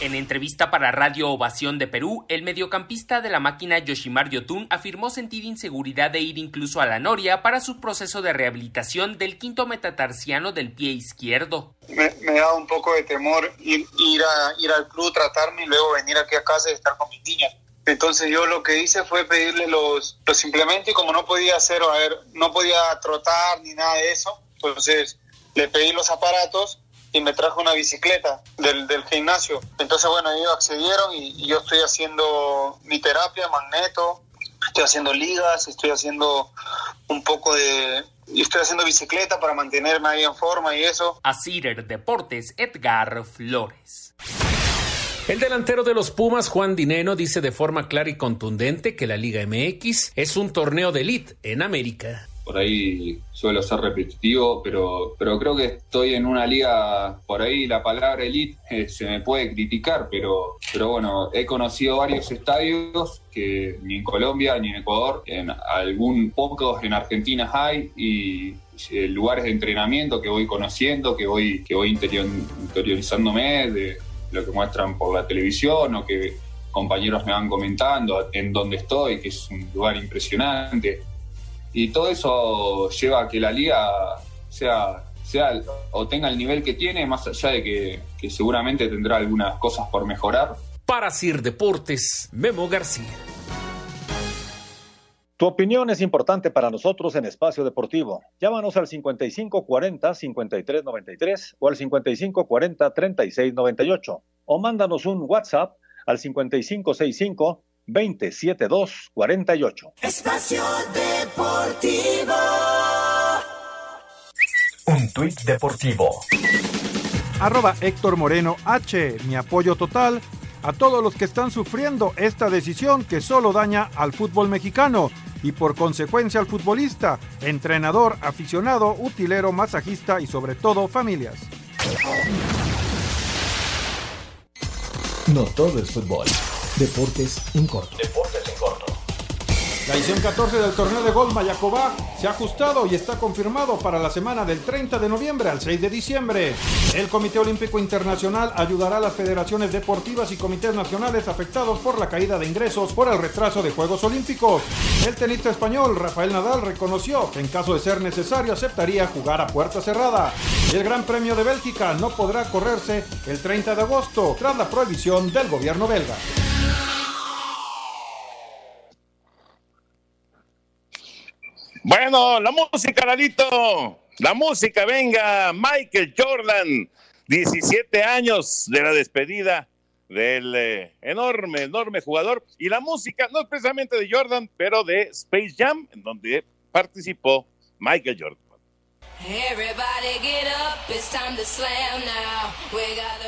En entrevista para Radio Ovación de Perú, el mediocampista de la máquina Yoshimar Yotun afirmó sentir inseguridad de ir incluso a la Noria para su proceso de rehabilitación del quinto metatarsiano del pie izquierdo. Me, da un poco de temor ir, ir al club, tratarme y luego venir aquí a casa y estar con mis niñas entonces yo lo que hice fue pedirle los, los implementos y como no podía hacer, a ver, no podía trotar ni nada de eso, entonces le pedí los aparatos y me trajo una bicicleta del, del gimnasio. Entonces, bueno, ellos accedieron y, yo estoy haciendo mi terapia, magneto, estoy haciendo ligas, estoy haciendo un poco de... Y estoy haciendo bicicleta para mantenerme ahí en forma y eso. A Deportes, Edgar Flores. El delantero de los Pumas, Juan Dineno, dice de forma clara y contundente que la Liga MX es un torneo de elite en América por ahí suelo ser repetitivo, pero, pero creo que estoy en una liga, por ahí la palabra elite eh, se me puede criticar, pero, pero bueno, he conocido varios estadios que ni en Colombia ni en Ecuador, en algún pocos en Argentina hay y eh, lugares de entrenamiento que voy conociendo, que voy, que voy interiorizándome de, lo que muestran por la televisión o que compañeros me van comentando en dónde estoy, que es un lugar impresionante. Y todo eso lleva a que la liga sea, sea o tenga el nivel que tiene, más allá de que, que seguramente tendrá algunas cosas por mejorar. Para Sir Deportes, Memo García. Tu opinión es importante para nosotros en Espacio Deportivo. Llámanos al 5540-5393 o al 5540-3698 o mándanos un WhatsApp al 5565-27248. Espacio Deportivo. Un tuit deportivo arroba Héctor Moreno H. Mi apoyo total a todos los que están sufriendo esta decisión que solo daña al fútbol mexicano y por consecuencia al futbolista, entrenador, aficionado, utilero, masajista y sobre todo familias. No todo es fútbol. Deportes en corto. Deportes en corto. La edición 14 del torneo de gol Mayacoba se ha ajustado y está confirmado para la semana del 30 de noviembre al 6 de diciembre. El Comité Olímpico Internacional ayudará a las federaciones deportivas y comités nacionales afectados por la caída de ingresos por el retraso de Juegos Olímpicos. El tenista español Rafael Nadal reconoció que en caso de ser necesario aceptaría jugar a puerta cerrada. El Gran Premio de Bélgica no podrá correrse el 30 de agosto tras la prohibición del gobierno belga. Bueno, la música, Lalito. La música, venga. Michael Jordan, 17 años de la despedida del eh, enorme, enorme jugador. Y la música, no precisamente de Jordan, pero de Space Jam, en donde participó Michael Jordan.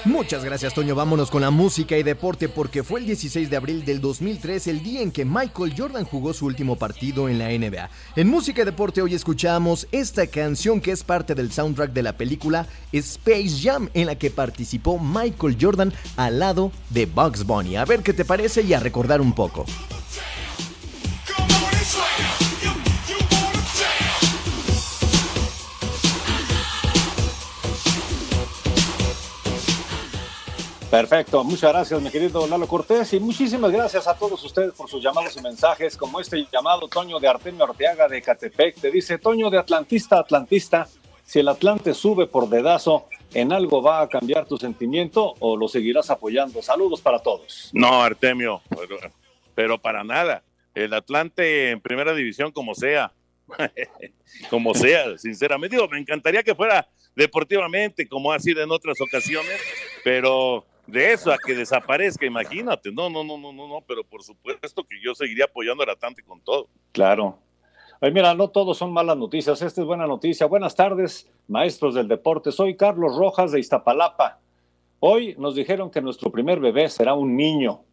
Muchas gracias Toño, vámonos con la música y deporte porque fue el 16 de abril del 2003 el día en que Michael Jordan jugó su último partido en la NBA. En música y deporte hoy escuchamos esta canción que es parte del soundtrack de la película Space Jam en la que participó Michael Jordan al lado de Bugs Bunny. A ver qué te parece y a recordar un poco. Perfecto, muchas gracias mi querido Lalo Cortés y muchísimas gracias a todos ustedes por sus llamados y mensajes, como este llamado Toño de Artemio Arteaga de Catepec, te dice Toño de Atlantista, Atlantista, si el Atlante sube por dedazo, ¿en algo va a cambiar tu sentimiento o lo seguirás apoyando? Saludos para todos. No, Artemio, pero, pero para nada. El Atlante en primera división como sea, como sea, sinceramente. Digo, me encantaría que fuera deportivamente, como ha sido en otras ocasiones, pero de eso a que desaparezca, imagínate. No, no, no, no, no, no, pero por supuesto que yo seguiría apoyando al Atlante con todo. Claro. Ay, mira, no todos son malas noticias, esta es buena noticia. Buenas tardes, maestros del deporte. Soy Carlos Rojas de Iztapalapa. Hoy nos dijeron que nuestro primer bebé será un niño.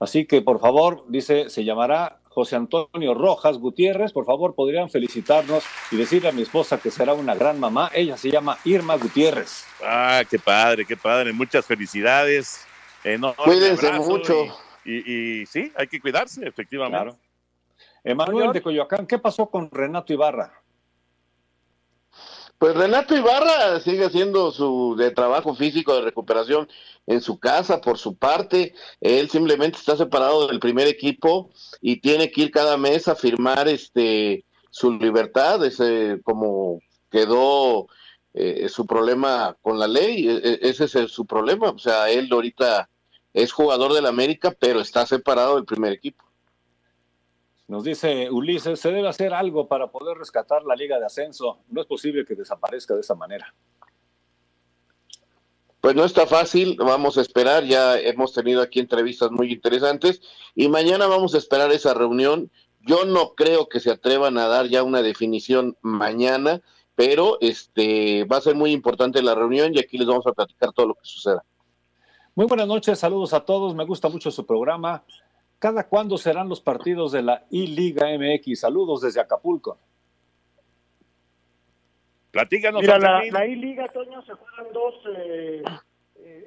Así que, por favor, dice, se llamará José Antonio Rojas Gutiérrez. Por favor, podrían felicitarnos y decirle a mi esposa que será una gran mamá. Ella se llama Irma Gutiérrez. Ah, qué padre, qué padre. Muchas felicidades. Enorme Cuídense mucho. Y, y- y sí, hay que cuidarse, efectivamente. Claro. Emanuel de Coyoacán, ¿qué pasó con Renato Ibarra? Pues Renato Ibarra sigue haciendo su de trabajo físico de recuperación en su casa por su parte. Él simplemente está separado del primer equipo y tiene que ir cada mes a firmar este su libertad, ese como quedó eh, su problema con la ley, e- e- ese es su problema. O sea, él ahorita es jugador del América, pero está separado del primer equipo. Nos dice Ulises, se debe hacer algo para poder rescatar la liga de ascenso. No es posible que desaparezca de esa manera. Pues no está fácil, vamos a esperar, ya hemos tenido aquí entrevistas muy interesantes y mañana vamos a esperar esa reunión. Yo no creo que se atrevan a dar ya una definición mañana, pero este va a ser muy importante la reunión y aquí les vamos a platicar todo lo que suceda. Muy buenas noches, saludos a todos. Me gusta mucho su programa. ¿Cada cuándo serán los partidos de la I-Liga MX? Saludos desde Acapulco. Platícanos, Mira, la, la I-Liga, Toño, se juegan dos, eh,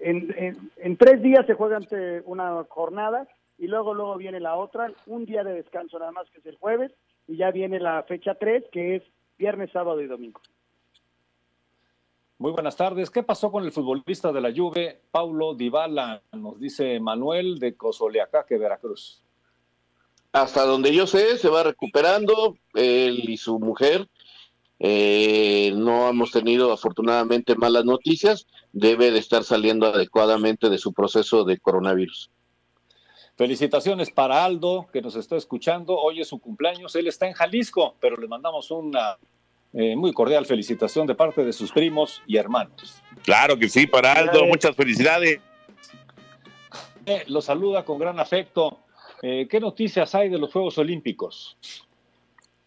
en, en- en tres días se juegan eh, una jornada y luego luego viene la otra, un día de descanso nada más que es el jueves y ya viene la fecha tres que es viernes, sábado y domingo. Muy buenas tardes. ¿Qué pasó con el futbolista de la Juve, Paulo Dybala? Nos dice Manuel de Cozoleacaque, Veracruz. Hasta donde yo sé, se va recuperando él y su mujer. Eh, no hemos tenido afortunadamente malas noticias. Debe de estar saliendo adecuadamente de su proceso de coronavirus. Felicitaciones para Aldo, que nos está escuchando. Hoy es su cumpleaños. Él está en Jalisco, pero le mandamos una eh, muy cordial felicitación de parte de sus primos y hermanos. Claro que sí, para Aldo, muchas felicidades. Eh, lo saluda con gran afecto. Eh, ¿Qué noticias hay de los Juegos Olímpicos?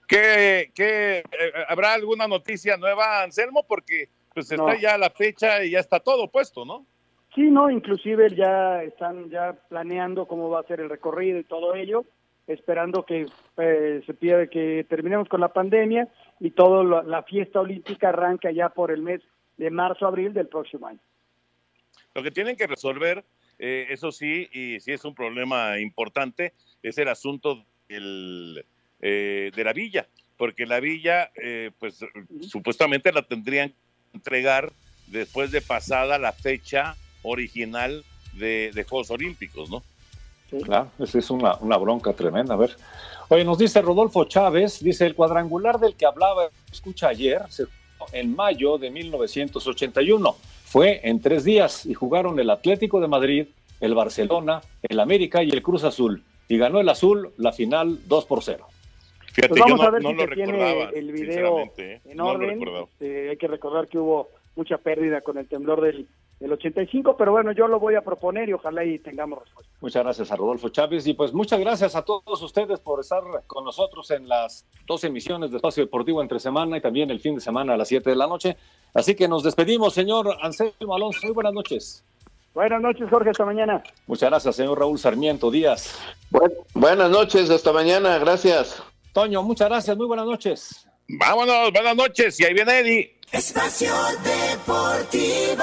¿Qué, qué, eh, ¿Habrá alguna noticia nueva, Anselmo? Porque pues está No. ya la fecha y ya está todo puesto, ¿no? Sí, no, inclusive ya están ya planeando cómo va a ser el recorrido y todo ello, esperando que eh, se pide que terminemos con la pandemia y todo lo- la fiesta olímpica arranca ya por el mes de marzo abril del próximo año. Lo que tienen que resolver, eh, eso sí, y sí es un problema importante, es el asunto del, eh, de la villa, porque la villa, eh, pues supuestamente la tendrían que entregar después de pasada la fecha original de, de Juegos Olímpicos, ¿no? Claro, esa es una, una bronca tremenda. A ver. Oye, nos dice Rodolfo Chávez, dice el cuadrangular del que hablaba, escucha ayer, se jugó en mayo de 1981. Fue en tres días y jugaron el Atlético de Madrid, el Barcelona, el América y el Cruz Azul. Y ganó el Azul la final 2 por 0. Fíjate, Pues vamos yo no, a ver no si lo recordaba, el video ¿eh? en No lo orden. recordaba. Este, hay que recordar que hubo mucha pérdida con el temblor del, del 85, pero bueno, yo lo voy a proponer y ojalá y tengamos respuesta. Muchas gracias a Rodolfo Chávez y pues muchas gracias a todos ustedes por estar con nosotros en las dos emisiones de Espacio Deportivo entre semana y también el fin de semana a las 7 de la noche. Así que nos despedimos, señor Anselmo Alonso. Muy buenas noches. Buenas noches, Jorge, hasta mañana. Muchas gracias, señor Raúl Sarmiento Díaz. buenas noches, hasta mañana, gracias. Toño, muchas gracias, muy buenas noches. Vámonos, buenas noches, y ahí viene Eddie. Espacio Deportivo.